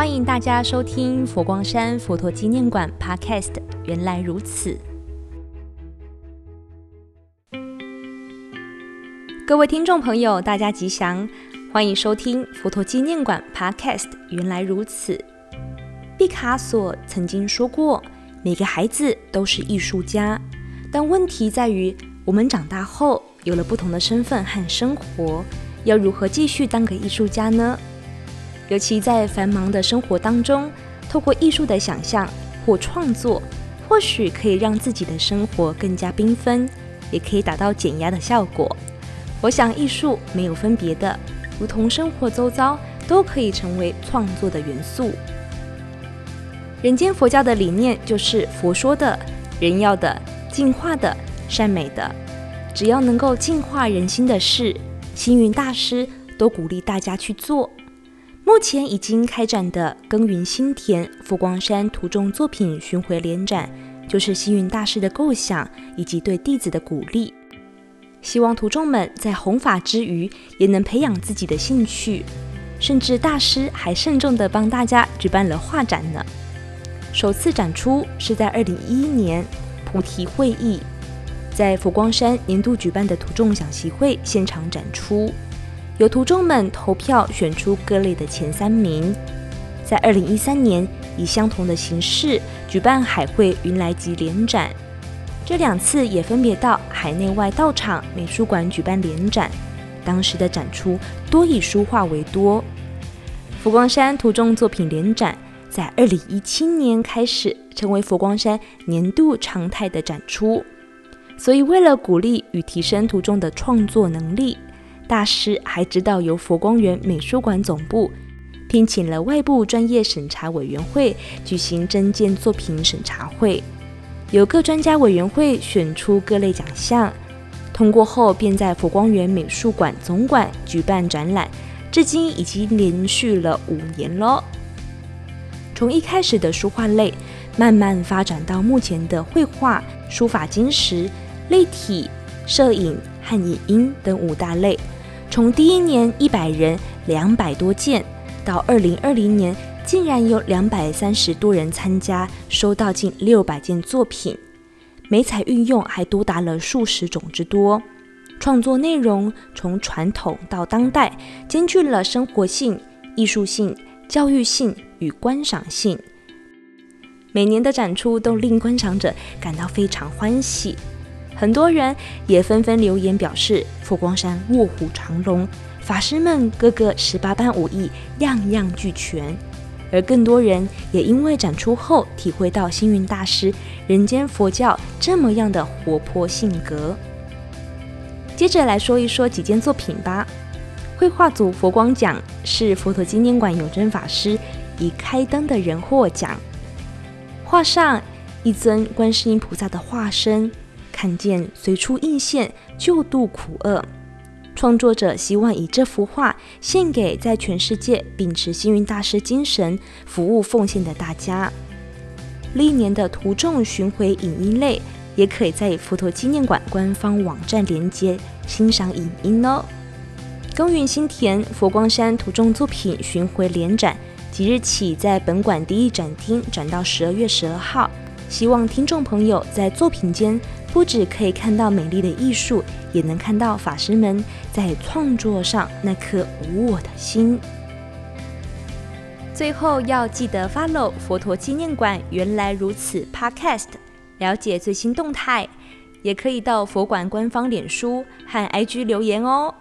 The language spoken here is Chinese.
欢迎大家收听佛光山佛陀纪念馆 Podcast。原来如此，各位听众朋友，大家吉祥，欢迎收听佛陀纪念馆 Podcast。原来如此，毕卡索曾经说过：“每个孩子都是艺术家，但问题在于，我们长大后有了不同的身份和生活，要如何继续当个艺术家呢？”尤其在繁忙的生活当中，透过艺术的想象或创作，或许可以让自己的生活更加缤纷，也可以达到减压的效果。我想艺术没有分别的，如同生活周遭都可以成为创作的元素。人间佛教的理念就是佛说的、人要的、净化的、善美的，只要能够净化人心的事，星云大师都鼓励大家去做。目前已经开展的“耕耘心田”佛光山徒众作品巡回联展，就是星云大师的构想以及对弟子的鼓励。希望徒众们在弘法之余，也能培养自己的兴趣。甚至大师还慎重地帮大家举办了画展呢。首次展出是在二零一一年菩提会议，在佛光山年度举办的徒众讲习会现场展出。由徒众们投票选出各类的前三名，在二零一三年以相同的形式举办海会云来集联展，这两次也分别到海内外道场美术馆举办联展。当时的展出多以书画为多。佛光山图众作品联展在二零一七年开始成为佛光山年度常态的展出，所以为了鼓励与提升图众的创作能力。大师还指导由佛光缘美术馆总部聘请了外部专业审查委员会举行真件作品审查会，由各专家委员会选出各类奖项，通过后便在佛光缘美术馆总馆举办展览，至今已经连续了五年了。从一开始的书画类，慢慢发展到目前的绘画、书法、金石、立体、摄影和影音等五大类。从第一年一百人两百多件，到二零二零年竟然有两百三十多人参加，收到近六百件作品，美彩运用还多达了数十种之多。创作内容从传统到当代，兼具了生活性、艺术性、教育性与观赏性。每年的展出都令观赏者感到非常欢喜。很多人也纷纷留言表示，佛光山卧虎藏龙，法师们个个十八般武艺样样俱全。而更多人也因为展出后体会到星云大师人间佛教这么样的活泼性格。接着来说一说几件作品吧。绘画组佛光奖是佛陀纪念馆永贞法师以开灯的人获奖。画上一尊观世音菩萨的化身。看见随处应现，救度苦厄。创作者希望以这幅画献给在全世界秉持星云大师精神、服务奉献的大家。历年的图众巡回影音类，也可以在佛陀纪念馆官方网站连接欣赏影音哦。耕耘心田佛光山图众作品巡回联展，即日起在本馆第一展厅展到十二月十二号。希望听众朋友在作品间不只可以看到美丽的艺术，也能看到法师们在创作上那颗无我的心。最后要记得 follow 佛陀纪念馆原来如此 Podcast，了解最新动态，也可以到佛馆官方脸书和 IG 留言哦。